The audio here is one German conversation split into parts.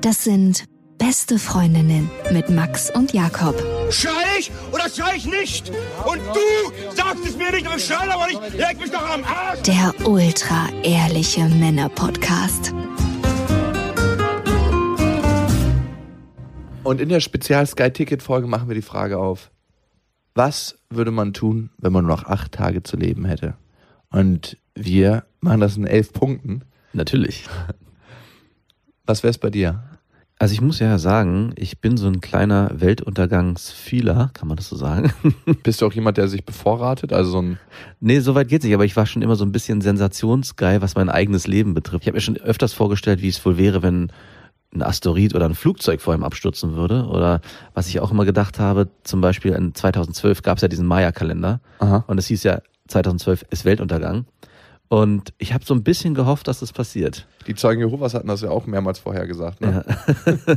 Das sind beste Freundinnen mit Max und Jakob. Schrei ich oder schrei ich nicht? Und du sagst es mir nicht, aber ich schrei aber nicht. Leg mich doch am Arsch. Der ultra ehrliche Männer-Podcast. Und in der Spezial-Sky-Ticket-Folge machen wir die Frage auf, was würde man tun, wenn man nur noch acht Tage zu leben hätte? Und wir machen das in elf Punkten. Natürlich. Was wäre es bei dir? Also ich muss ja sagen, ich bin so ein kleiner Weltuntergangsfieler, kann man das so sagen? Bist du auch jemand, der sich bevorratet? Also so ein nee, so weit geht's nicht, aber ich war schon immer so ein bisschen sensationsgeil, was mein eigenes Leben betrifft. Ich habe mir schon öfters vorgestellt, wie es wohl wäre, wenn ein Asteroid oder ein Flugzeug vor ihm abstürzen würde. Oder was ich auch immer gedacht habe, zum Beispiel in 2012 gab es ja diesen Maya-Kalender. Und es hieß ja, 2012 ist Weltuntergang. Und ich habe so ein bisschen gehofft, dass das passiert. Die Zeugen Jehovas hatten das ja auch mehrmals vorher gesagt. Ne? Ja.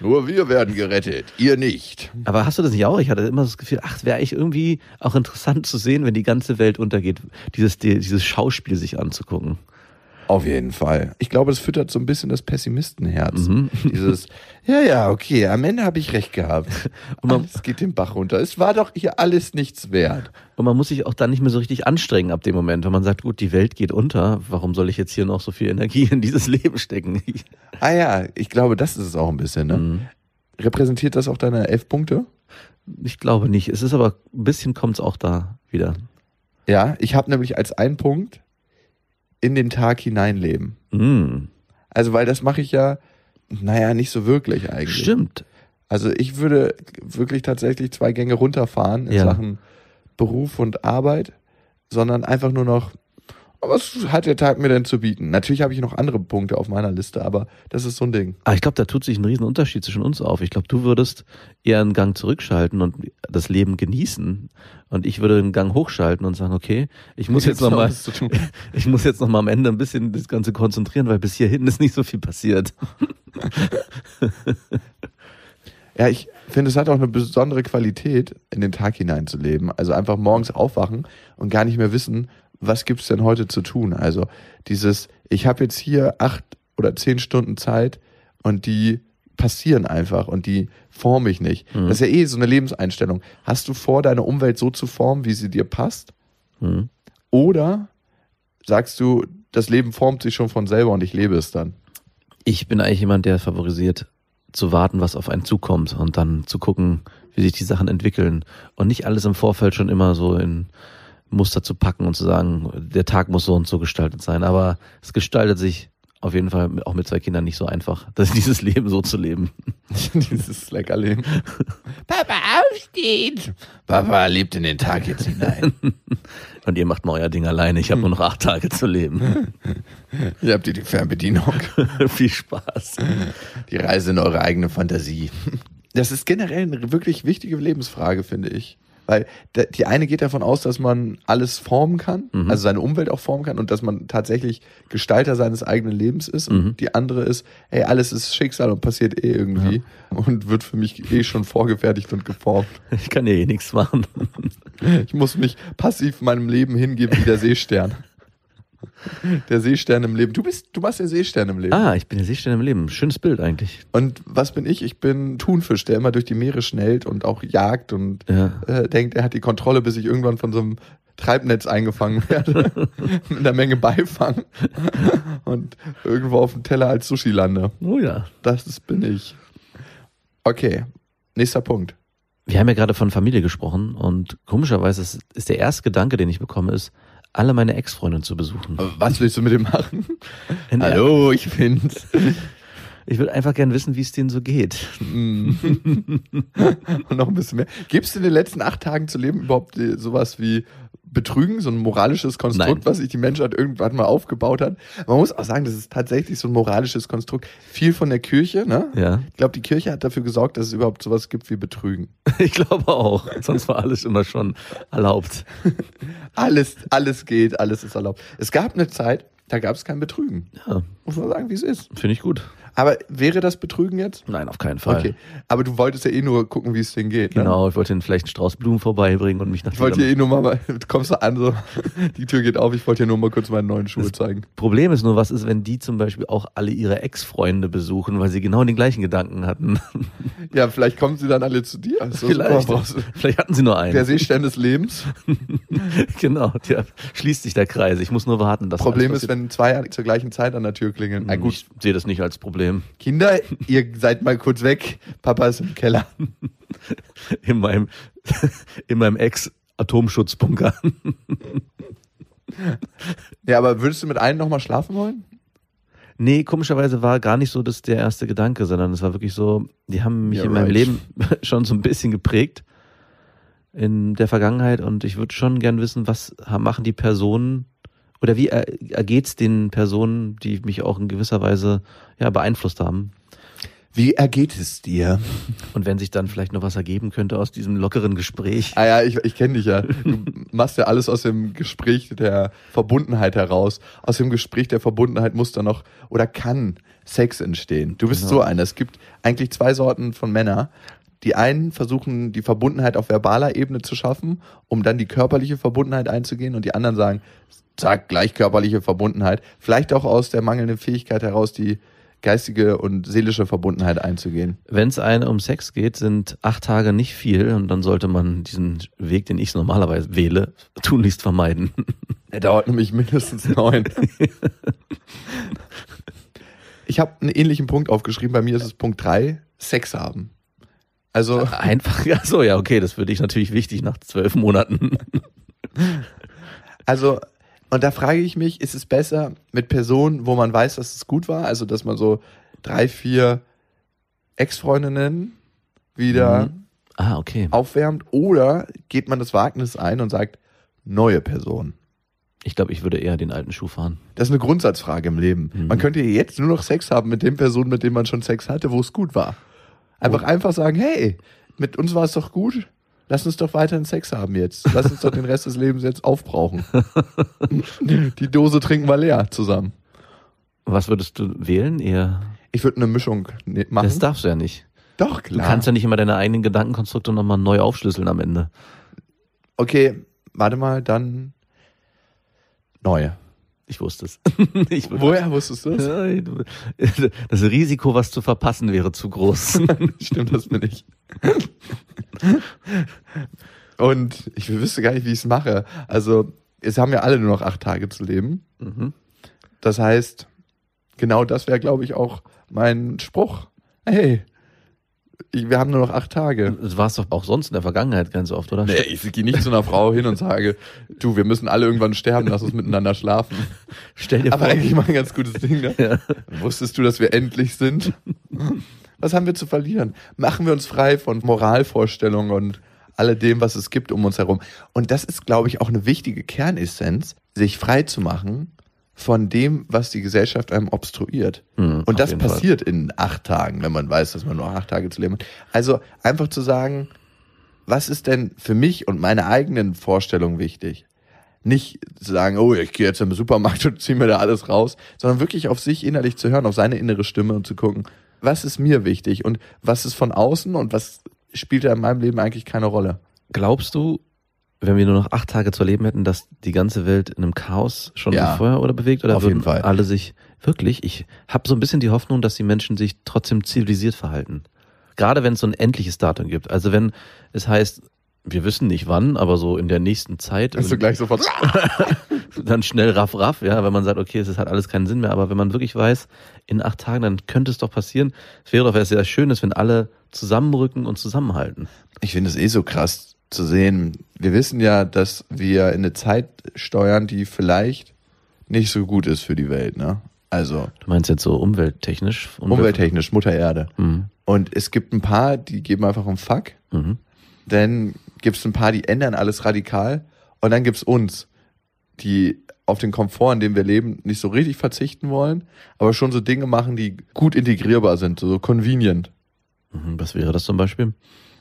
Nur wir werden gerettet, ihr nicht. Aber hast du das nicht auch? Ich hatte immer das Gefühl, ach, wäre eigentlich irgendwie auch interessant zu sehen, wenn die ganze Welt untergeht, dieses, dieses Schauspiel sich anzugucken. Auf jeden Fall. Ich glaube, das füttert so ein bisschen das Pessimistenherz. Dieses, ja, ja, okay, am Ende habe ich recht gehabt. Und man- alles geht den Bach runter. Es war doch hier alles nichts wert. Und man muss sich auch dann nicht mehr so richtig anstrengen ab dem Moment, wenn man sagt, gut, die Welt geht unter, warum soll ich jetzt hier noch so viel Energie in dieses Leben stecken? Ah ja, ich glaube, das ist es auch ein bisschen. Ne? Mhm. Repräsentiert das auch deine elf Punkte? Ich glaube nicht. Es ist aber ein bisschen kommt's auch da wieder. Ja, ich habe nämlich als einen Punkt in den Tag hineinleben. Mm, Also, weil das mache ich ja, naja, nicht so wirklich eigentlich. stimmt. Also ich würde wirklich tatsächlich zwei Gänge runterfahren in Ja. Sachen Beruf und Arbeit, sondern einfach nur noch, was hat der Tag mir denn zu bieten? Natürlich habe ich noch andere Punkte auf meiner Liste, aber das ist so ein Ding. Aber ich glaube, da tut sich ein riesen Unterschied zwischen uns auf. Ich glaube, du würdest eher einen Gang zurückschalten und das Leben genießen. Und ich würde einen Gang hochschalten und sagen, okay, ich muss jetzt noch nochmal, ich muss jetzt noch mal am Ende ein bisschen das Ganze konzentrieren, weil bis hierhin ist nicht so viel passiert. Ja, ich finde, es hat auch eine besondere Qualität, in den Tag hineinzuleben. Also einfach morgens aufwachen und gar nicht mehr wissen, was gibt's denn heute zu tun. Also dieses, ich habe jetzt hier acht oder zehn Stunden Zeit und die passieren einfach und die forme ich nicht. Mhm. Das ist ja eh so eine Lebenseinstellung. Hast du vor, deine Umwelt so zu formen, wie sie dir passt? Hm. Oder sagst du, das Leben formt sich schon von selber und ich lebe es dann? Ich bin eigentlich jemand, der favorisiert, zu warten, was auf einen zukommt und dann zu gucken, wie sich die Sachen entwickeln und nicht alles im Vorfeld schon immer so in Muster zu packen und zu sagen, der Tag muss so und so gestaltet sein. Aber es gestaltet sich auf jeden Fall auch mit zwei Kindern nicht so einfach, dass dieses Leben so zu leben. Dieses Leckerleben. Papa, aufstehen! Papa lebt in den Tag jetzt hinein. Und ihr macht mal euer Ding alleine. Ich habe nur noch acht Tage zu leben. Hier habt ihr die Fernbedienung. Viel Spaß. Die Reise in eure eigene Fantasie. Das ist generell eine wirklich wichtige Lebensfrage, finde ich. Weil die eine geht davon aus, dass man alles formen kann, Mhm. also seine Umwelt auch formen kann und dass man tatsächlich Gestalter seines eigenen Lebens ist. Mhm. Und die andere ist, hey, alles ist Schicksal und passiert eh irgendwie und wird für mich eh schon vorgefertigt und geformt. Ich kann ja eh nichts machen. Ich muss mich passiv meinem Leben hingeben wie der Seestern. Der Seestern im Leben. Du bist, du warst der Seestern im Leben. Ah, ich bin der Seestern im Leben. Schönes Bild eigentlich. Und was bin ich? Ich bin Thunfisch, der immer durch die Meere schnellt und auch jagt und Ja. äh, denkt, er hat die Kontrolle, bis ich irgendwann von so einem Treibnetz eingefangen werde. mit einer Menge Beifang. und irgendwo auf dem Teller als Sushi lande. Oh ja. Das ist, bin ich. Okay, nächster Punkt. Wir haben ja gerade von Familie gesprochen und komischerweise ist, ist der erste Gedanke, den ich bekomme, ist, alle meine Ex-Freundinnen zu besuchen. Was willst du mit dem machen? Hallo, ich bin's. Ich würde einfach gern wissen, wie es denen so geht. und noch ein bisschen mehr. Gibt es in den letzten acht Tagen zu leben überhaupt äh, sowas wie Betrügen, so ein moralisches Konstrukt, Nein. was sich die Menschheit irgendwann mal aufgebaut hat? Man muss auch sagen, das ist tatsächlich so ein moralisches Konstrukt. Viel von der Kirche, ne? Ja, Ich glaube, die Kirche hat dafür gesorgt, dass es überhaupt sowas gibt wie Betrügen. ich glaube auch. Sonst war alles immer schon erlaubt. Alles, alles geht, alles ist erlaubt. Es gab eine Zeit, da gab es kein Betrügen. Ja, Muss man sagen, wie es ist. finde ich gut. Aber wäre das Betrügen jetzt? Nein, auf keinen Fall. Okay. Aber du wolltest ja eh nur gucken, wie es denen geht. Ne? Genau, ich wollte ihnen vielleicht einen Strauß Blumen vorbeibringen und mich nach Ich wollte hier eh nur mal, du kommst du an, so, die Tür geht auf, ich wollte hier nur mal kurz meine neuen Schuhe zeigen. Problem ist nur, was ist, wenn die zum Beispiel auch alle ihre Ex-Freunde besuchen, weil sie genau den gleichen Gedanken hatten. Ja, vielleicht kommen sie dann alle zu dir. So, Vielleicht. Vielleicht hatten sie nur einen. Der Seestern des Lebens. genau, der schließt sich der Kreis. Ich muss nur warten, dass Problem ist, wenn zwei zur gleichen Zeit an der Tür klingeln. Na gut, Ich sehe das nicht als Problem. Kinder, ihr seid mal kurz weg. Papa ist im Keller. In meinem, in meinem Ex-Atomschutzbunker. Ja, aber würdest du mit einem nochmal schlafen wollen? Nee, komischerweise war gar nicht so das der erste Gedanke, sondern es war wirklich so, die haben mich Ja, in meinem right. Leben schon so ein bisschen geprägt in der Vergangenheit und ich würde schon gern wissen, was machen die Personen oder wie er- ergeht's den Personen, die mich auch in gewisser Weise ja beeinflusst haben. Wie ergeht es dir? Und wenn sich dann vielleicht noch was ergeben könnte aus diesem lockeren Gespräch. Ah ja, ich, ich kenne dich ja. Du machst ja alles aus dem Gespräch der Verbundenheit heraus. Aus dem Gespräch der Verbundenheit muss dann noch oder kann Sex entstehen. Du bist Genau. so einer. Es gibt eigentlich zwei Sorten von Männer. Die einen versuchen, die Verbundenheit auf verbaler Ebene zu schaffen, um dann die körperliche Verbundenheit einzugehen. Und die anderen sagen, zack, gleich körperliche Verbundenheit. Vielleicht auch aus der mangelnden Fähigkeit heraus, die geistige und seelische Verbundenheit einzugehen. Wenn es eine um Sex geht, sind acht Tage nicht viel und dann sollte man diesen Weg, den ich normalerweise wähle, tunlichst vermeiden. Er dauert nämlich mindestens neun. ich habe einen ähnlichen Punkt aufgeschrieben. Bei mir ist es Punkt drei: Sex haben. Also, Einfach, ja, so, ja, okay, das würde ich natürlich wichtig nach zwölf Monaten. also, und da frage ich mich, ist es besser mit Personen, wo man weiß, dass es gut war? Also, dass man so drei, vier Ex-Freundinnen wieder Mhm. Ah, okay. aufwärmt? Oder geht man das Wagnis ein und sagt, neue Person? Ich glaube, ich würde eher den alten Schuh fahren. Das ist eine Grundsatzfrage im Leben. Mhm. Man könnte jetzt nur noch Sex haben mit den Personen, mit denen man schon Sex hatte, wo es gut war. Einfach einfach sagen, hey, mit uns war es doch gut. Lass uns doch weiterhin Sex haben jetzt. Lass uns doch den Rest des Lebens jetzt aufbrauchen. Die Dose trinken wir leer zusammen. Was würdest du wählen? Eher. Ich würde eine Mischung ne- machen. Das darfst du ja nicht. doch, Du klar. kannst ja nicht immer deine eigenen Gedankenkonstrukte nochmal neu aufschlüsseln am Ende. okay, warte mal, dann neue. Ich wusste es. ich Woher wusstest du du- Das Risiko, was zu verpassen, wäre zu groß. Stimmt, das bin ich. Und ich wüsste gar nicht, wie ich es mache. Also, es haben ja alle nur noch acht Tage zu leben. Mhm. Das heißt, genau das wäre, glaube ich, auch mein Spruch. Hey, wir haben nur noch acht Tage. Das war es doch auch sonst in der Vergangenheit ganz oft, oder? Nee, ich gehe nicht zu einer Frau hin und sage, du, wir müssen alle irgendwann sterben, lass uns miteinander schlafen. Stell dir Aber vor, eigentlich mal ein ganz gutes Ding, ne? Ja. Wusstest du, dass wir endlich sind? Was haben wir zu verlieren? Machen wir uns frei von Moralvorstellungen und alledem, was es gibt um uns herum. Und das ist, glaube ich, auch eine wichtige Kernessenz, sich frei zu machen von dem, was die Gesellschaft einem obstruiert. Mhm, und das jeden Fall. passiert in acht Tagen, wenn man weiß, dass man nur acht Tage zu leben hat. Also einfach zu sagen, was ist denn für mich und meine eigenen Vorstellungen wichtig? Nicht zu sagen, oh, ich gehe jetzt im Supermarkt und ziehe mir da alles raus, sondern wirklich auf sich innerlich zu hören, auf seine innere Stimme und zu gucken, was ist mir wichtig und was ist von außen und was spielt da in meinem Leben eigentlich keine Rolle. glaubst du, wenn wir nur noch acht Tage zu leben hätten, dass die ganze Welt in einem Chaos schon Ja. vorher oder bewegt? Oder Auf würden jeden Fall. alle sich wirklich? Ich habe so ein bisschen die Hoffnung, dass die Menschen sich trotzdem zivilisiert verhalten. Gerade wenn es so ein endliches Datum gibt. Also wenn es heißt, wir wissen nicht wann, aber so in der nächsten Zeit. Hast du gleich sofort, dann schnell raff raff, ja, wenn man sagt, okay, es hat alles keinen Sinn mehr, aber wenn man wirklich weiß, in acht Tagen, dann könnte es doch passieren. Es wäre doch was sehr Schönes, wenn alle zusammenrücken und zusammenhalten. Ich finde es eh so krass zu sehen. Wir wissen ja, dass wir in eine Zeit steuern, die vielleicht nicht so gut ist für die Welt, ne? Also Du meinst jetzt so umwelttechnisch? Umwelt- umwelttechnisch, Mutter Erde. Mhm. Und es gibt ein paar, die geben einfach einen Fuck. Mhm. Dann gibt es ein paar, die ändern alles radikal. Und dann gibt's uns, die auf den Komfort, in dem wir leben, nicht so richtig verzichten wollen, aber schon so Dinge machen, die gut integrierbar sind, so convenient. Mhm. Was wäre das zum Beispiel?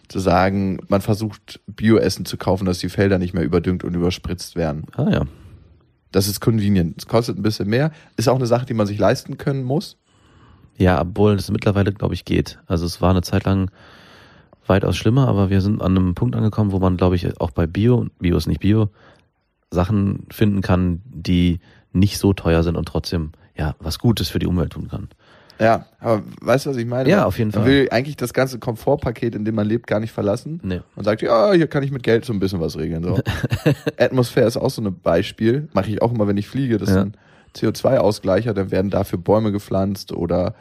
Zu sagen, man versucht Bioessen zu kaufen, dass die Felder nicht mehr überdüngt und überspritzt werden. Ah ja. Das ist convenient. Es kostet ein bisschen mehr. Ist auch eine Sache, die man sich leisten können muss. Ja, obwohl es mittlerweile, glaube ich, geht. Also es war eine Zeit lang weitaus schlimmer, aber wir sind an einem Punkt angekommen, wo man, glaube ich, auch bei Bio, Bio ist nicht Bio, Sachen finden kann, die nicht so teuer sind und trotzdem ja was Gutes für die Umwelt tun kann. Ja, aber weißt du, was ich meine? Ja, auf jeden man Fall. will eigentlich das ganze Komfortpaket, in dem man lebt, gar nicht verlassen. Nee. Und sagt, ja, hier kann ich mit Geld so ein bisschen was regeln. So. Atmosphäre ist auch so ein Beispiel. Mache ich auch immer, wenn ich fliege. Das Ja. ist ein CO2-Ausgleicher. Dann werden dafür Bäume gepflanzt oder,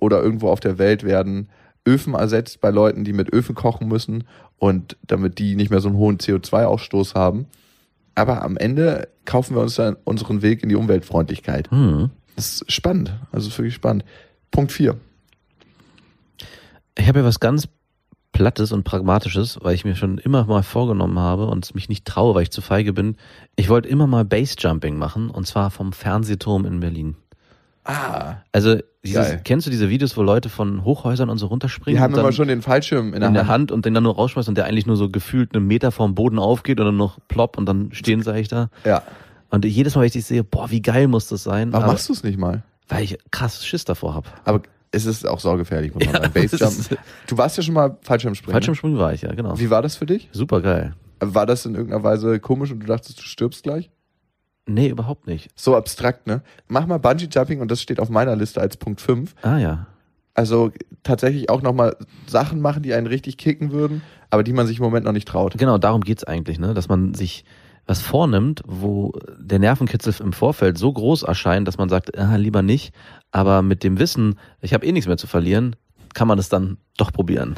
oder irgendwo auf der Welt werden Öfen ersetzt bei Leuten, die mit Öfen kochen müssen und damit die nicht mehr so einen hohen CO2-Ausstoß haben. Aber am Ende kaufen wir uns dann unseren Weg in die Umweltfreundlichkeit. Hm. Das ist spannend. Also ist wirklich spannend. Punkt 4. Ich habe ja was ganz Plattes und Pragmatisches, weil ich mir schon immer mal vorgenommen habe und es mich nicht traue, weil ich zu feige bin. Ich wollte immer mal Basejumping machen und zwar vom Fernsehturm in Berlin. Ah. Also dieses, kennst du diese Videos, wo Leute von Hochhäusern und so runterspringen? Die haben immer schon den Fallschirm in der, in der Hand. Hand und den dann nur rausschmeißen und der eigentlich nur so gefühlt einen Meter vom Boden aufgeht und dann noch plopp und dann stehen sie eigentlich da. Ja. Und jedes Mal, wenn ich das sehe, boah, wie geil muss das sein. Warum aber, machst du es nicht mal? Weil ich krass Schiss davor habe. Aber es ist auch saugefährlich, muss man Ja, sagen. Basejump. Du warst ja schon mal Fallschirmspringen. Fallschirmspringen war ich, ja, genau. Ne? Wie war das für dich? Super geil. War das in irgendeiner Weise komisch und du dachtest, du stirbst gleich? Nee, überhaupt nicht. So abstrakt, ne? Mach mal Bungee Jumping und das steht auf meiner Liste als Punkt 5. Ah ja. Also tatsächlich auch nochmal Sachen machen, die einen richtig kicken würden, aber die man sich im Moment noch nicht traut. Genau, darum geht's eigentlich, ne? Dass man sich was vornimmt, wo der Nervenkitzel im Vorfeld so groß erscheint, dass man sagt, ah, lieber nicht. Aber mit dem Wissen, ich habe eh nichts mehr zu verlieren, kann man es dann doch probieren.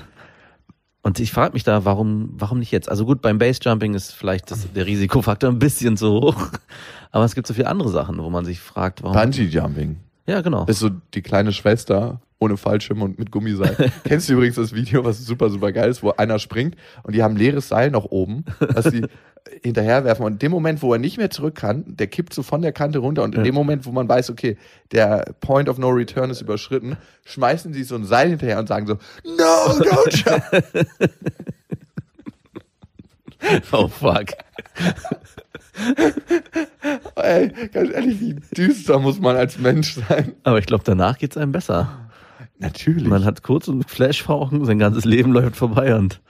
Und ich frage mich da, warum, warum nicht jetzt? Also gut, beim Basejumping ist vielleicht das, der Risikofaktor ein bisschen zu hoch. Aber es gibt so viele andere Sachen, wo man sich fragt, warum. Bungee Jumping. Ja, genau. ist so die kleine Schwester ohne Fallschirm und mit Gummiseil. Kennst du übrigens das Video, was super, super geil ist, wo einer springt und die haben leeres Seil noch oben, was sie hinterherwerfen. Und in dem Moment, wo er nicht mehr zurück kann, der kippt so von der Kante runter und in Ja. dem Moment, wo man weiß, okay, der Point of No Return ist überschritten, schmeißen sie so ein Seil hinterher und sagen so, no, don't jump. Oh fuck. Ey, ganz ehrlich, wie düster muss man als Mensch sein? Aber ich glaube, danach geht's einem besser. Natürlich. Man hat kurz einen Flash vor Augen, sein ganzes Leben läuft vorbei und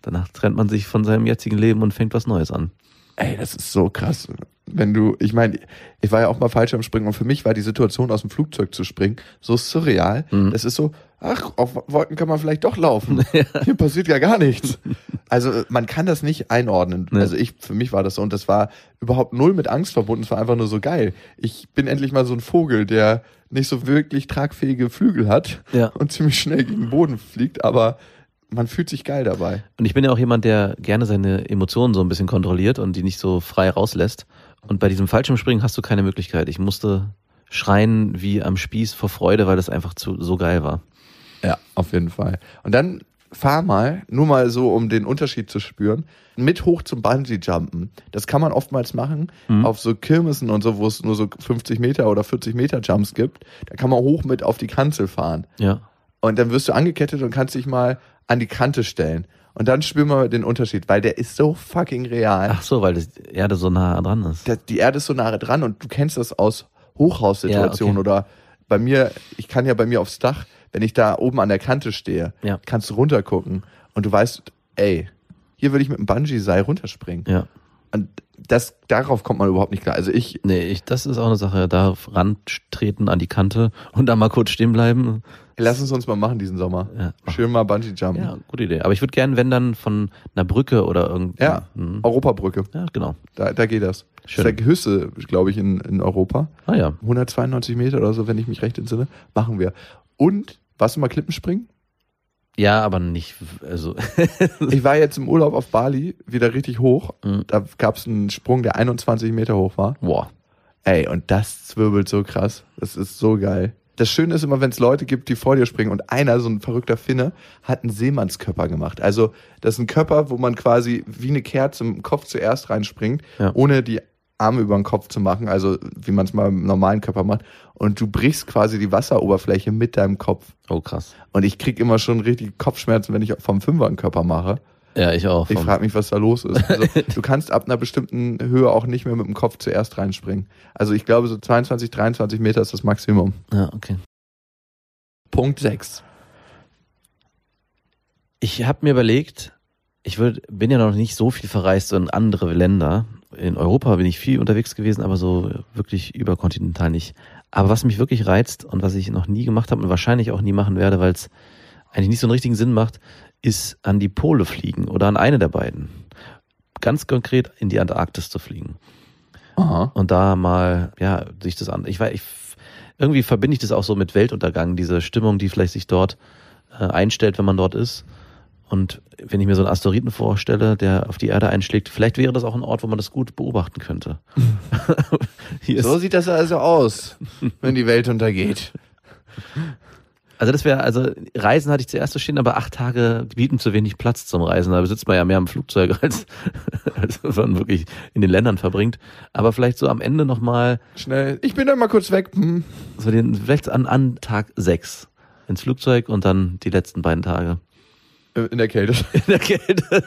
danach trennt man sich von seinem jetzigen Leben und fängt was Neues an. Ey, das ist so krass. Wenn du, ich meine, ich war ja auch mal Fallschirmspringen und für mich war die Situation, aus dem Flugzeug zu springen, so surreal. Mhm. Das ist so, ach, auf Wolken kann man vielleicht doch laufen. Hier passiert ja gar nichts. Also man kann das nicht einordnen. Nee. Also ich, für mich war das so und das war überhaupt null mit Angst verbunden. Es war einfach nur so geil. Ich bin endlich mal so ein Vogel, der nicht so wirklich tragfähige Flügel hat Ja. und ziemlich schnell gegen den Boden fliegt, aber man fühlt sich geil dabei. Und ich bin ja auch jemand, der gerne seine Emotionen so ein bisschen kontrolliert und die nicht so frei rauslässt. Und bei diesem Fallschirmspringen hast du keine Möglichkeit. Ich musste schreien wie am Spieß vor Freude, weil das einfach zu, so geil war. Ja, auf jeden Fall. Und dann fahr mal, nur mal so, um den Unterschied zu spüren, mit hoch zum Bungee-Jumpen. Das kann man oftmals machen Mhm. auf so Kirmessen und so, wo es nur so 50 Meter oder 40 Meter Jumps gibt. Da kann man hoch mit auf die Kanzel fahren. Ja. Und dann wirst du angekettet und kannst dich mal an die Kante stellen. Und dann spür mal den Unterschied, weil der ist so fucking real. Ach so, weil das Erde so nah dran ist. Die Erde ist so nahe dran und du kennst das aus Hochhaussituationen Ja, okay. oder bei mir, ich kann ja bei mir aufs Dach, wenn ich da oben an der Kante stehe, Ja. kannst du runtergucken und du weißt, ey, hier würde ich mit dem Bungee-Seil runterspringen. Ja. Und das, darauf kommt man überhaupt nicht klar. Also ich, Nee, ich, das ist auch eine Sache. Da rantreten an die Kante und dann mal kurz stehen bleiben. lass uns uns mal machen diesen Sommer. Ja. Schön mal Bungee-Jumpen. Ja, gute Idee. Aber ich würde gerne, wenn dann von einer Brücke oder irgendwie. Ja, Mhm. Europabrücke, Ja, genau. da, da geht das. Schön. Das ist der höchste, glaube ich, in, in Europa. Ah ja. 192 Meter oder so, wenn ich mich recht entsinne, machen wir. Und, warst du mal Klippenspringen? Ja, aber nicht, also. Ich war jetzt im Urlaub auf Bali, wieder richtig hoch. Mhm. Da gab es einen Sprung, der 21 Meter hoch war. Boah. Ey, und das zwirbelt so krass. Das ist so geil. Das Schöne ist immer, wenn es Leute gibt, die vor dir springen und einer, so ein verrückter Finne, hat einen Seemannskörper gemacht. Also das ist ein Körper, wo man quasi wie eine Kerze im Kopf zuerst reinspringt, Ja. ohne die Arme über den Kopf zu machen, also wie man es mal im normalen Körper macht. Und du brichst quasi die Wasseroberfläche mit deinem Kopf. Oh, krass. Und ich krieg immer schon richtig Kopfschmerzen, wenn ich vom Fünfer einen Körper mache. Ja, ich auch. Ich frage mich, was da los ist. Also, du kannst ab einer bestimmten Höhe auch nicht mehr mit dem Kopf zuerst reinspringen. Also ich glaube, so 22, 23 Meter ist das Maximum. Ja, okay. Punkt 6. Ich habe mir überlegt, ich würd, bin ja noch nicht so viel verreist in andere Länder. In Europa bin ich viel unterwegs gewesen, aber so wirklich überkontinental nicht. Aber was mich wirklich reizt und was ich noch nie gemacht habe und wahrscheinlich auch nie machen werde, weil es eigentlich nicht so einen richtigen Sinn macht, ist an die Pole fliegen oder an eine der beiden. Ganz konkret in die Antarktis zu fliegen. Aha. Und da mal, ja, sich das an. Ich weiß, ich, irgendwie verbinde ich das auch so mit Weltuntergang, diese Stimmung, die vielleicht sich dort äh, einstellt, wenn man dort ist. Und wenn ich mir so einen Asteroiden vorstelle, der auf die Erde einschlägt, vielleicht wäre das auch ein Ort, wo man das gut beobachten könnte. Hier So sieht das also aus, wenn die Welt untergeht. also das wäre, also Reisen hatte ich zuerst so stehen, aber acht Tage bieten zu wenig Platz zum Reisen. Da sitzt man ja mehr im Flugzeug, als, als man wirklich in den Ländern verbringt. Aber vielleicht so am Ende nochmal, Schnell. Ich bin dann mal kurz weg. Hm. so den, vielleicht an, an Tag sechs ins Flugzeug und dann die letzten beiden Tage In der Kälte. in der Kälte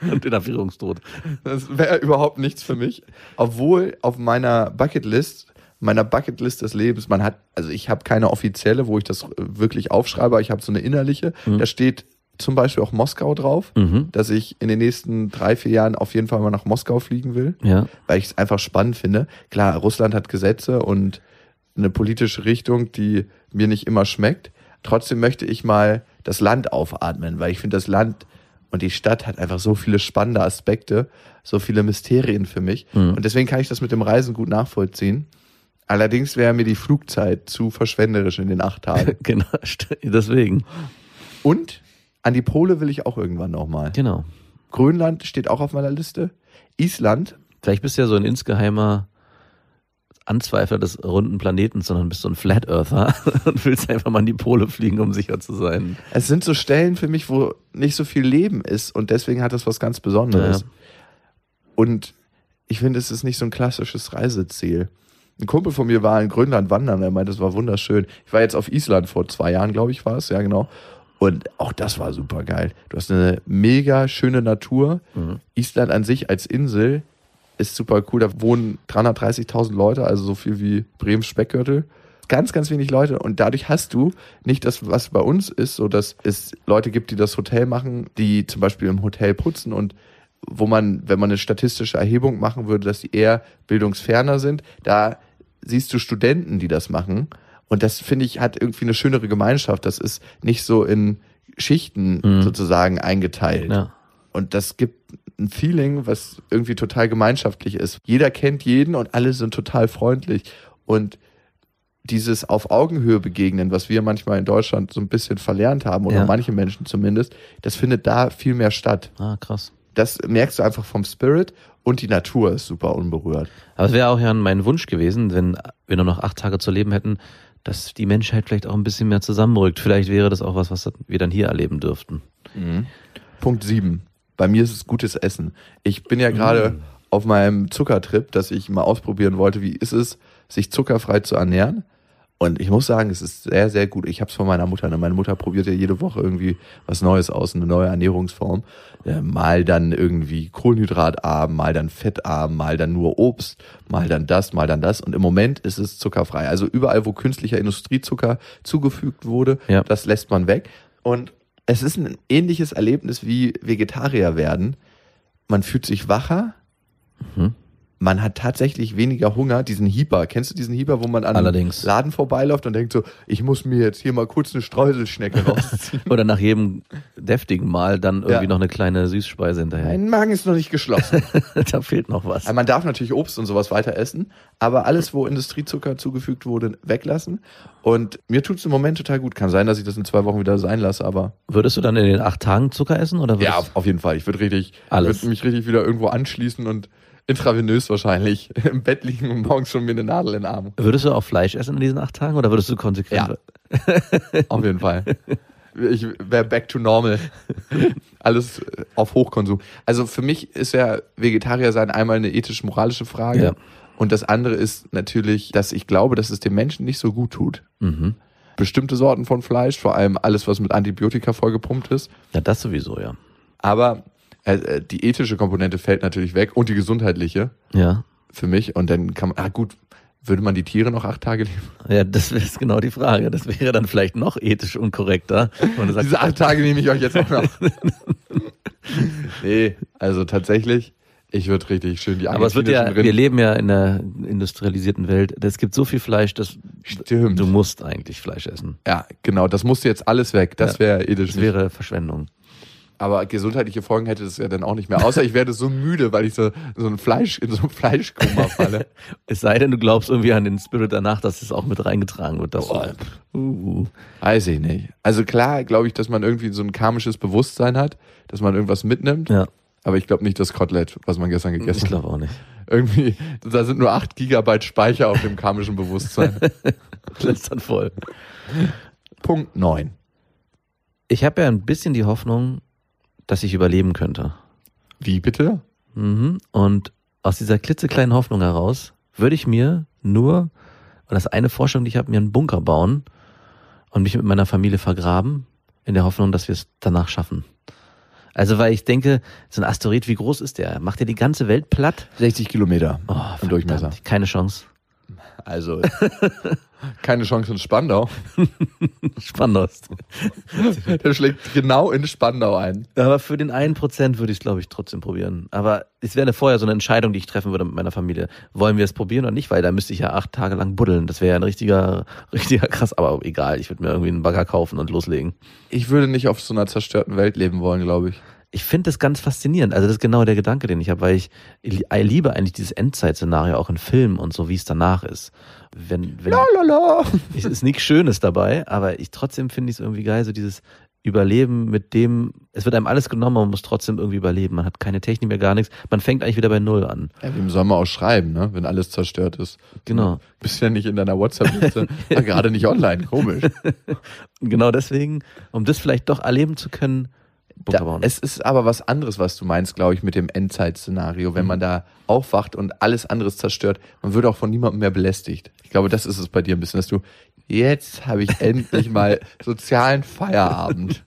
und in Erfrierungstod. Das wäre überhaupt nichts für mich. Obwohl auf meiner Bucketlist, meiner Bucketlist des Lebens, man hat, also ich habe keine offizielle, wo ich das äh, wirklich aufschreibe, aber ich habe so eine innerliche. Da steht zum Beispiel auch Moskau drauf, Mhm. dass ich in den nächsten drei, vier Jahren auf jeden Fall mal nach Moskau fliegen will, Ja. weil ich es einfach spannend finde. Klar, Russland hat Gesetze und eine politische Richtung, die mir nicht immer schmeckt. Trotzdem möchte ich mal das Land aufatmen, weil ich finde, das Land und die Stadt hat einfach so viele spannende Aspekte, so viele Mysterien für mich. Mhm. Und deswegen kann ich das mit dem Reisen gut nachvollziehen. Allerdings wäre mir die Flugzeit zu verschwenderisch in den acht Tagen. Genau, deswegen. Und an die Pole will ich auch irgendwann nochmal. Genau. Grönland steht auch auf meiner Liste. Island, Vielleicht bist du ja so ein insgeheimer Anzweifler des runden Planeten, sondern bist so ein Flat Earther und willst einfach mal an die Pole fliegen, um sicher zu sein. es sind so Stellen für mich, wo nicht so viel Leben ist und deswegen hat es was ganz Besonderes. Ja. Und ich finde, es ist nicht so ein klassisches Reiseziel. Ein Kumpel von mir war in Grönland wandern, er meinte, es war wunderschön. Ich war jetzt auf Island vor zwei Jahren, glaube ich, war es, ja genau. Und auch das war super geil. Du hast eine mega schöne Natur. Island an sich als Insel ist super cool. Da wohnen 330.000 Leute, also so viel wie Brems Speckgürtel. Ganz, ganz wenig Leute. Und dadurch hast du nicht das, was bei uns ist, so dass es Leute gibt, die das Hotel machen, die zum Beispiel im Hotel putzen und wo man, wenn man eine statistische Erhebung machen würde, dass die eher bildungsferner sind, da siehst du Studenten, die das machen. Und das finde ich hat irgendwie eine schönere Gemeinschaft. Das ist nicht so in Schichten Mhm. sozusagen eingeteilt. Ja. Und das gibt ein Feeling, was irgendwie total gemeinschaftlich ist. Jeder kennt jeden und alle sind total freundlich. Und dieses auf Augenhöhe begegnen, was wir manchmal in Deutschland so ein bisschen verlernt haben, oder Ja. manche Menschen zumindest, das findet da viel mehr statt. Ah, krass. Das merkst du einfach vom Spirit und die Natur ist super unberührt. Aber es wäre auch ja mein Wunsch gewesen, wenn wir nur noch acht Tage zu leben hätten, dass die Menschheit vielleicht auch ein bisschen mehr zusammenrückt. Vielleicht wäre das auch was, was wir dann hier erleben dürften. Punkt 7. Bei mir ist es gutes Essen. Ich bin ja gerade auf meinem Zuckertrip, dass ich mal ausprobieren wollte, wie ist es, sich zuckerfrei zu ernähren. Und ich muss sagen, es ist sehr, sehr gut. Ich habe es von meiner Mutter. Ne? Meine Mutter probiert ja jede Woche irgendwie was Neues aus, eine neue Ernährungsform. Äh, mal dann irgendwie kohlenhydratarm, mal dann fettarm, mal dann nur Obst, mal dann das, mal dann das. Und im Moment ist es zuckerfrei. Also überall, wo künstlicher Industriezucker zugefügt wurde, Ja. das lässt man weg. Und es ist ein ähnliches Erlebnis wie Vegetarier werden. Man fühlt sich wacher. Mhm. Man hat tatsächlich weniger Hunger. Diesen Hieper, kennst du diesen Hieper, wo man an Allerdings. einem Laden vorbeiläuft und denkt so, ich muss mir jetzt hier mal kurz eine Streuselschnecke rausziehen. Oder nach jedem deftigen Mal dann irgendwie Ja. noch eine kleine Süßspeise hinterher. mein Magen ist noch nicht geschlossen. da fehlt noch was. Man darf natürlich Obst und sowas weiter essen, aber alles, wo Industriezucker zugefügt wurde, weglassen. Und mir tut es im Moment total gut. Kann sein, dass ich das in zwei Wochen wieder sein lasse, aber Würdest du dann in den acht Tagen Zucker essen? Oder Ja, auf, auf jeden Fall. Ich würde richtig, Alles. würde mich richtig wieder irgendwo anschließen und intravenös wahrscheinlich im Bett liegen und morgens schon mir eine Nadel in den Arm. Würdest du auch Fleisch essen in diesen acht Tagen oder würdest du konsequent? Ja. Auf jeden Fall. Ich wäre back to normal. Alles äh, auf Hochkonsum. Also für mich ist ja Vegetarier sein einmal eine ethisch-moralische Frage. Ja. Und das andere ist natürlich, dass ich glaube, dass es dem Menschen nicht so gut tut. Mhm. Bestimmte Sorten von Fleisch, vor allem alles, was mit Antibiotika vollgepumpt ist. Ja, das sowieso, ja. Aber äh, äh, die ethische Komponente fällt natürlich weg und die gesundheitliche Ja. für mich. Und dann kann man, ah gut, Würde man die Tiere noch acht Tage leben? Ja, das ist genau die Frage. Das wäre dann vielleicht noch ethisch unkorrekter. sagt, Diese acht Tage nehme ich euch jetzt auch noch. nee, also tatsächlich, ich würde richtig schön die aber es wird ja, argentinischen wir Rind- leben ja in der industrialisierten Welt. Es gibt so viel Fleisch, dass Stimmt. du musst eigentlich Fleisch essen. Ja, genau, das musste jetzt alles weg. Das Ja. wäre ethisch Das wäre Verschwendung. Aber gesundheitliche Folgen hätte es ja dann auch nicht mehr. Außer ich werde so müde, weil ich so, so ein Fleisch, in so ein Fleischkoma falle. Es sei denn, du glaubst irgendwie an den Spirit danach, dass es auch mit reingetragen wird. Das Boah. uh, Weiß ich nicht. Also klar, glaube ich, dass man irgendwie so ein karmisches Bewusstsein hat, dass man irgendwas mitnimmt. ja, Aber ich glaube nicht das Kotelett, was man gestern ich gegessen hat. glaube auch nicht. Irgendwie, da sind nur 8 Gigabyte Speicher auf dem karmischen Bewusstsein. Das ist dann voll. Punkt 9. Ich habe ja ein bisschen die Hoffnung, dass ich überleben könnte. Wie bitte? Mhm. Und aus dieser klitzekleinen Hoffnung heraus würde ich mir nur, und das ist eine Vorstellung, die ich habe, mir einen Bunker bauen und mich mit meiner Familie vergraben, in der Hoffnung, dass wir es danach schaffen. Also, weil ich denke, so ein Asteroid, wie groß ist der? Macht der die ganze Welt platt? 60 Kilometer Oh, im Durchmesser. Keine Chance. Also, keine Chance in Spandau. Spannend aus. Der schlägt genau in Spandau ein. Aber für den einen Prozent würde ich es, glaube ich, trotzdem probieren. Aber es wäre vorher so eine Entscheidung, die ich treffen würde mit meiner Familie. Wollen wir es probieren oder nicht? Weil da müsste ich ja acht Tage lang buddeln. Das wäre ja ein richtiger, richtiger krass. Aber egal, ich würde mir irgendwie einen Bagger kaufen und loslegen. Ich würde nicht auf so einer zerstörten Welt leben wollen, glaube ich. Ich finde das ganz faszinierend. Also das ist genau der Gedanke, den ich habe, weil ich, ich liebe eigentlich dieses Endzeitszenario auch in Filmen und so, wie es danach ist. Wenn, wenn, Lalala. es ist nichts Schönes dabei, aber ich trotzdem finde ich es irgendwie geil, so dieses Überleben mit dem, es wird einem alles genommen, man muss trotzdem irgendwie überleben. Man hat keine Technik mehr, gar nichts. Man fängt eigentlich wieder bei Null an. Ja, wem soll man auch schreiben, ne? wenn alles zerstört ist? Genau. Bist ja nicht in deiner WhatsApp-Liste. ja, gerade nicht online, komisch. Genau deswegen, um das vielleicht doch erleben zu können, Bunker Da, es ist aber was anderes, was du meinst, glaube ich, mit dem Endzeit-Szenario. Wenn man da aufwacht und alles anderes zerstört, man wird auch von niemandem mehr belästigt. Ich glaube, das ist es bei dir ein bisschen, dass du, jetzt habe ich endlich mal sozialen Feierabend.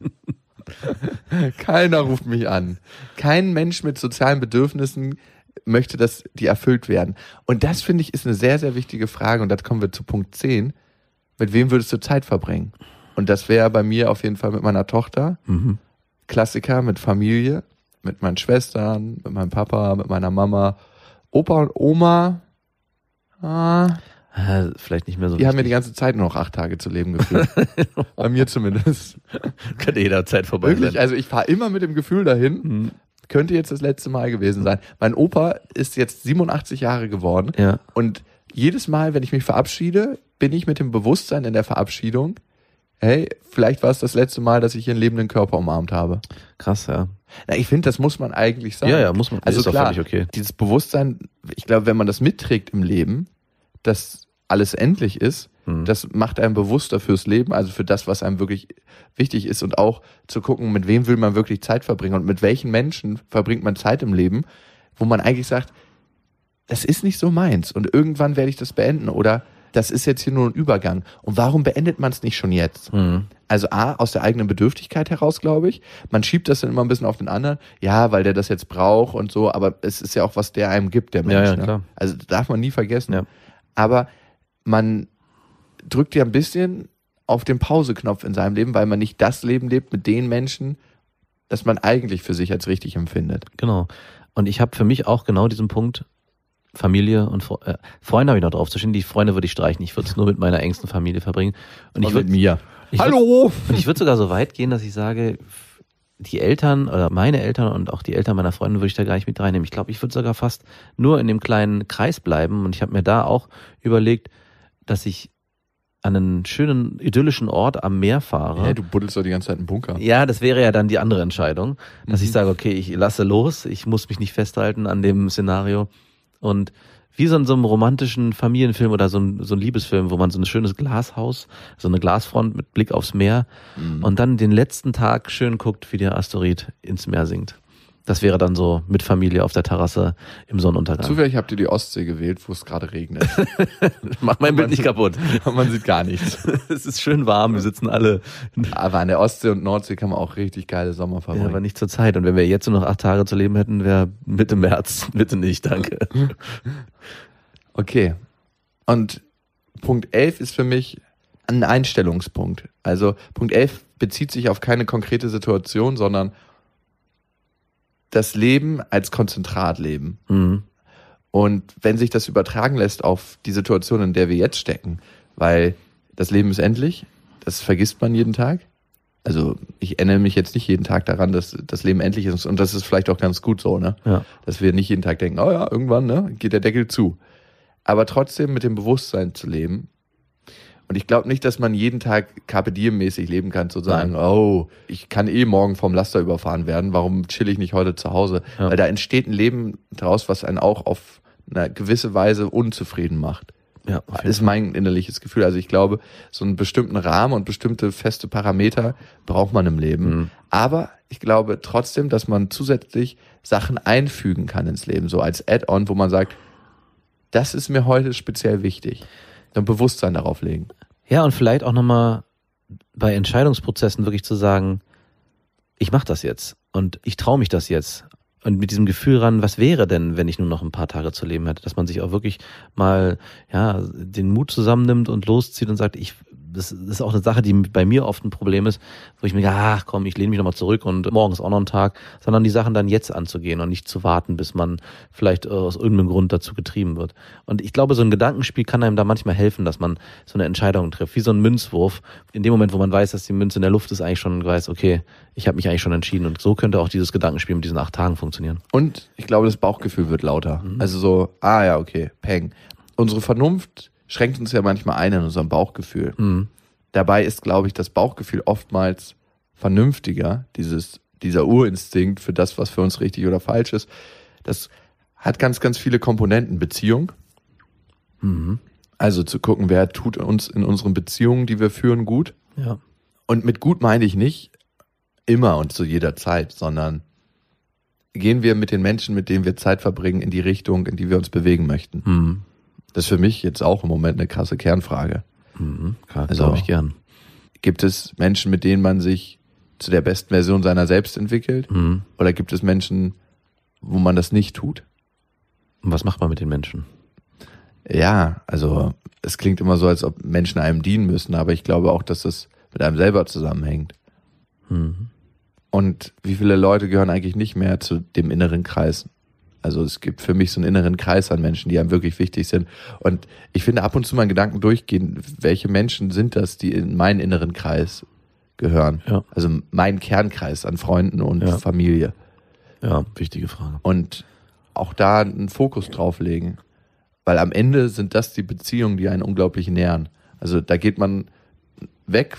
Keiner ruft mich an. Kein Mensch mit sozialen Bedürfnissen möchte, dass die erfüllt werden. Und das, finde ich, ist eine sehr, sehr wichtige Frage. Und da kommen wir zu Punkt 10. Mit wem würdest du Zeit verbringen? Und das wäre bei mir auf jeden Fall mit meiner Tochter. mhm. Klassiker mit Familie, mit meinen Schwestern, mit meinem Papa, mit meiner Mama, Opa und Oma. Ah, Äh, Vielleicht nicht mehr so die haben mir die ganze Zeit nur noch acht Tage zu leben gefühlt. Bei mir zumindest. Könnte jederzeit vorbei Wirklich, sein. also ich fahre immer mit dem Gefühl dahin, Mhm. könnte jetzt das letzte Mal gewesen sein. Mein Opa ist jetzt 87 Jahre geworden Ja. und jedes Mal, wenn ich mich verabschiede, bin ich mit dem Bewusstsein in der Verabschiedung, hey, vielleicht war es das letzte Mal, dass ich ihren lebenden Körper umarmt habe. Krass, ja. Na, ich finde, das muss man eigentlich sagen. Ja, ja, muss man. Also ist klar, okay. dieses Bewusstsein, ich glaube, wenn man das mitträgt im Leben, dass alles endlich ist, Mhm. das macht einem bewusster fürs Leben, also für das, was einem wirklich wichtig ist und auch zu gucken, mit wem will man wirklich Zeit verbringen und mit welchen Menschen verbringt man Zeit im Leben, wo man eigentlich sagt, das ist nicht so meins und irgendwann werde ich das beenden oder das ist jetzt hier nur ein Übergang. Und warum beendet man es nicht schon jetzt? Mhm. Also A, aus der eigenen Bedürftigkeit heraus, glaube ich. Man schiebt das dann immer ein bisschen auf den anderen. Ja, weil der das jetzt braucht und so, aber es ist ja auch, was der einem gibt, der Mensch. Ja, ja, ne? klar. Also das darf man nie vergessen. Ja. Aber man drückt ja ein bisschen auf den Pauseknopf in seinem Leben, weil man nicht das Leben lebt mit den Menschen, das man eigentlich für sich als richtig empfindet. Genau. Und ich habe für mich auch genau diesen Punkt, Familie und äh, Freunde habe ich noch drauf zu stehen. Die Freunde würde ich streichen. Ich würde es nur mit meiner engsten Familie verbringen. Und ich Und würde mit mir. ich würd- Hallo! Und ich würde sogar so weit gehen, dass ich sage, die Eltern oder meine Eltern und auch die Eltern meiner Freunde würde ich da gar nicht mit reinnehmen. Ich glaube, ich würde sogar fast nur in dem kleinen Kreis bleiben. Und ich habe mir da auch überlegt, dass ich an einen schönen, idyllischen Ort am Meer fahre. Hä, du buddelst doch die ganze Zeit einen Bunker. Ja, das wäre ja dann die andere Entscheidung, dass Mhm. ich sage, okay, ich lasse los, ich muss mich nicht festhalten an dem Szenario und wie so in so einem romantischen Familienfilm oder so ein, so ein Liebesfilm, wo man so ein schönes Glashaus, so eine Glasfront mit Blick aufs Meer Mhm. und dann den letzten Tag schön guckt, wie der Asteroid ins Meer sinkt. Das wäre dann so mit Familie auf der Terrasse im Sonnenuntergang. Zufällig habt ihr die Ostsee gewählt, wo es gerade regnet. Mach mein Bild nicht kaputt. man sieht gar nichts. es ist schön warm, wir sitzen alle Aber an der Ostsee und Nordsee kann man auch richtig geile Sommer Ja, verbringen. aber nicht zur Zeit. Und wenn wir jetzt nur noch acht Tage zu leben hätten, wäre Mitte März. Bitte nicht, danke. okay. Und Punkt 11 ist für mich ein Einstellungspunkt. Also Punkt 11 bezieht sich auf keine konkrete Situation, sondern das Leben als Konzentratleben. Mhm. Und wenn sich das übertragen lässt auf die Situation, in der wir jetzt stecken, weil das Leben ist endlich, das vergisst man jeden Tag. Also ich erinnere mich jetzt nicht jeden Tag daran, dass das Leben endlich ist und das ist vielleicht auch ganz gut so, ne? Ja. Dass wir nicht jeden Tag denken, oh ja, irgendwann, ne, geht der Deckel zu. Aber trotzdem mit dem Bewusstsein zu leben. Und ich glaube nicht, dass man jeden Tag Carpe Diem mäßig leben kann, zu sagen, oh, ich kann eh morgen vom Laster überfahren werden, warum chill ich nicht heute zu Hause? Ja. Weil da entsteht ein Leben daraus, was einen auch auf eine gewisse Weise unzufrieden macht. Ja, ist mein innerliches Gefühl. Also ich glaube, so einen bestimmten Rahmen und bestimmte feste Parameter braucht man im Leben. Mhm. Aber ich glaube trotzdem, dass man zusätzlich Sachen einfügen kann ins Leben, so als Add-on, wo man sagt, das ist mir heute speziell wichtig. Dann Bewusstsein darauf legen. Ja, und vielleicht auch nochmal bei Entscheidungsprozessen wirklich zu sagen, ich mache das jetzt und ich traue mich das jetzt. Und mit diesem Gefühl ran, was wäre denn, wenn ich nur noch ein paar Tage zu leben hätte, dass man sich auch wirklich mal ja den Mut zusammennimmt und loszieht und sagt, ich das, ist auch eine Sache, die bei mir oft ein Problem ist, wo ich mir denke, ach komm, ich lehne mich nochmal zurück und morgen ist auch noch ein Tag, sondern die Sachen dann jetzt anzugehen und nicht zu warten, bis man vielleicht äh, aus irgendeinem Grund dazu getrieben wird. Und ich glaube, so ein Gedankenspiel kann einem da manchmal helfen, dass man so eine Entscheidung trifft, wie so ein Münzwurf. In dem Moment, wo man weiß, dass die Münze in der Luft ist, eigentlich schon weiß, okay, ich habe mich eigentlich schon entschieden. Und so könnte auch dieses Gedankenspiel mit diesen acht Tagen funktionieren. Und ich glaube, das Bauchgefühl wird lauter. Also so, ah ja, okay, peng. Unsere Vernunft schränkt uns ja manchmal ein in unserem Bauchgefühl. Mhm. Dabei ist, glaube ich, das Bauchgefühl oftmals vernünftiger, dieses, dieser Urinstinkt für das, was für uns richtig oder falsch ist. Das hat ganz, ganz viele Komponenten. Beziehung. Mhm. Also zu gucken, wer tut uns in unseren Beziehungen, die wir führen, gut. Ja. Und mit gut meine ich nicht immer und zu jeder Zeit, sondern gehen wir mit den Menschen, mit denen wir Zeit verbringen, in die Richtung, in die wir uns bewegen möchten. Mhm. Das ist für mich jetzt auch im Moment eine krasse Kernfrage. Mhm. Klar, Also- glaube ich gern. Gibt es Menschen, mit denen man sich zu der besten Version seiner selbst entwickelt? Mhm. Oder gibt es Menschen, wo man das nicht tut? Und was macht man mit den Menschen? Ja, also es klingt immer so, als ob Menschen einem dienen müssen, aber ich glaube auch, dass das mit einem selber zusammenhängt. Mhm. Und wie viele Leute gehören eigentlich nicht mehr zu dem inneren Kreis? Also es gibt für mich so einen inneren Kreis an Menschen, die einem wirklich wichtig sind. Und ich finde ab und zu mal in Gedanken durchgehen, welche Menschen sind das, die in meinen inneren Kreis gehören? Ja. Also mein Kernkreis an Freunden und Ja. Familie. Ja, wichtige Frage. Und auch da einen Fokus drauf legen. Weil am Ende sind das die Beziehungen, die einen unglaublich nähern. Also da geht man weg,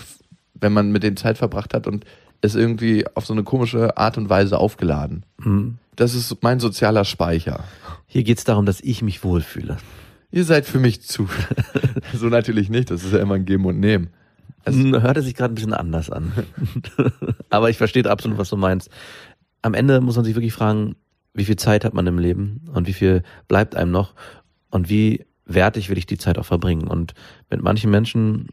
wenn man mit denen Zeit verbracht hat und ist irgendwie auf so eine komische Art und Weise aufgeladen. Mhm. Das ist mein sozialer Speicher. Hier geht es darum, dass ich mich wohlfühle. Ihr seid für mich zu. so natürlich nicht, das ist ja immer ein Geben und Nehmen. Es- Hm, Hörte sich gerade ein bisschen anders an. Aber ich verstehe absolut, was du meinst. Am Ende muss man sich wirklich fragen, wie viel Zeit hat man im Leben und wie viel bleibt einem noch und wie wertig will ich die Zeit auch verbringen. Und mit manchen Menschen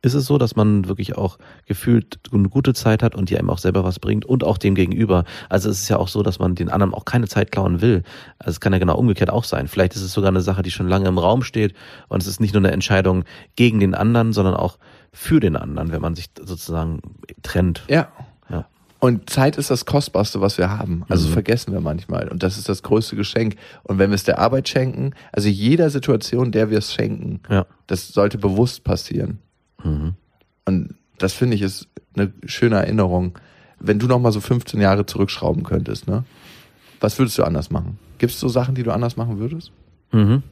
ist es so, dass man wirklich auch gefühlt eine gute Zeit hat und die einem auch selber was bringt und auch dem gegenüber. Also es ist ja auch so, dass man den anderen auch keine Zeit klauen will. Also es kann ja genau umgekehrt auch sein. Vielleicht ist es sogar eine Sache, die schon lange im Raum steht und es ist nicht nur eine Entscheidung gegen den anderen, sondern auch für den anderen, wenn man sich sozusagen trennt. Ja. Ja. Und Zeit ist das Kostbarste, was wir haben. Also Mhm. vergessen wir manchmal. Und das ist das größte Geschenk. Und wenn wir es der Arbeit schenken, also jeder Situation, der wir es schenken, Ja. das sollte bewusst passieren. Mhm. Und das finde ich ist eine schöne Erinnerung. Wenn du noch mal so 15 Jahre zurückschrauben könntest, ne? Was würdest du anders machen? Gibt es so Sachen, die du anders machen würdest? Mhm.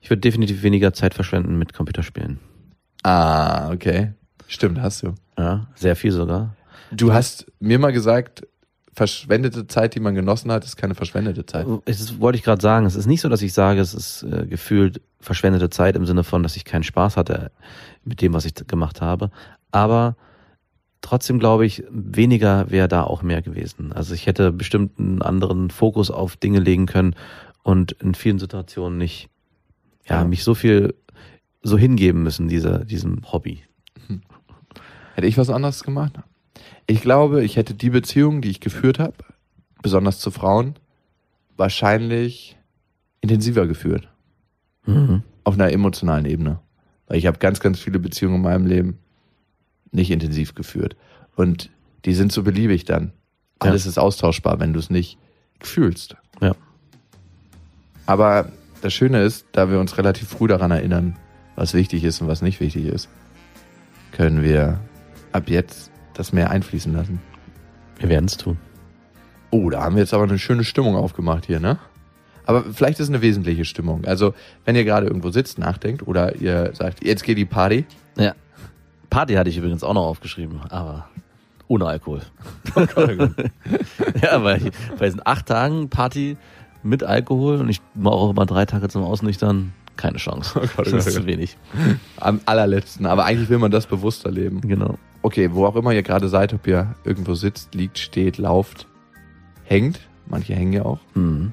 Ich würde definitiv weniger Zeit verschwenden mit Computerspielen. Ah, okay. Stimmt, hast du. Ja, sehr viel sogar. Du hast mir mal gesagt, verschwendete Zeit, die man genossen hat, ist keine verschwendete Zeit. Das wollte ich gerade sagen. Es ist nicht so, dass ich sage, es ist äh, gefühlt verschwendete Zeit im Sinne von, dass ich keinen Spaß hatte mit dem, was ich gemacht habe. Aber trotzdem glaube ich, weniger wäre da auch mehr gewesen. Also ich hätte bestimmt einen anderen Fokus auf Dinge legen können und in vielen Situationen nicht, ja, Ja. mich so viel so hingeben müssen, dieser, diesem Hobby. Hätte ich was anderes gemacht? Ich glaube, ich hätte die Beziehung, die ich geführt habe, besonders zu Frauen, wahrscheinlich intensiver geführt. Mhm. auf einer emotionalen Ebene. Weil ich habe ganz, ganz viele Beziehungen in meinem Leben nicht intensiv geführt. Und die sind so beliebig dann. Alles ist austauschbar, wenn du es nicht fühlst. Ja. Aber das Schöne ist, da wir uns relativ früh daran erinnern, was wichtig ist und was nicht wichtig ist, können wir ab jetzt das mehr einfließen lassen. Wir werden es tun. Oh, da haben wir jetzt aber eine schöne Stimmung aufgemacht hier, ne? Aber vielleicht ist es eine wesentliche Stimmung. Also, wenn ihr gerade irgendwo sitzt, nachdenkt oder ihr sagt, jetzt geht die Party. Ja. Party hatte ich übrigens auch noch aufgeschrieben, aber ohne Alkohol. ja, weil ich, bei diesen acht Tagen Party mit Alkohol und ich mache auch immer drei Tage zum Ausnüchtern, keine Chance. Oh Gott, oh das ist oh zu wenig. Am allerletzten. Aber eigentlich will man das bewusster leben. Genau. Okay, wo auch immer ihr gerade seid, ob ihr irgendwo sitzt, liegt, steht, lauft, hängt. Manche hängen ja auch Mhm.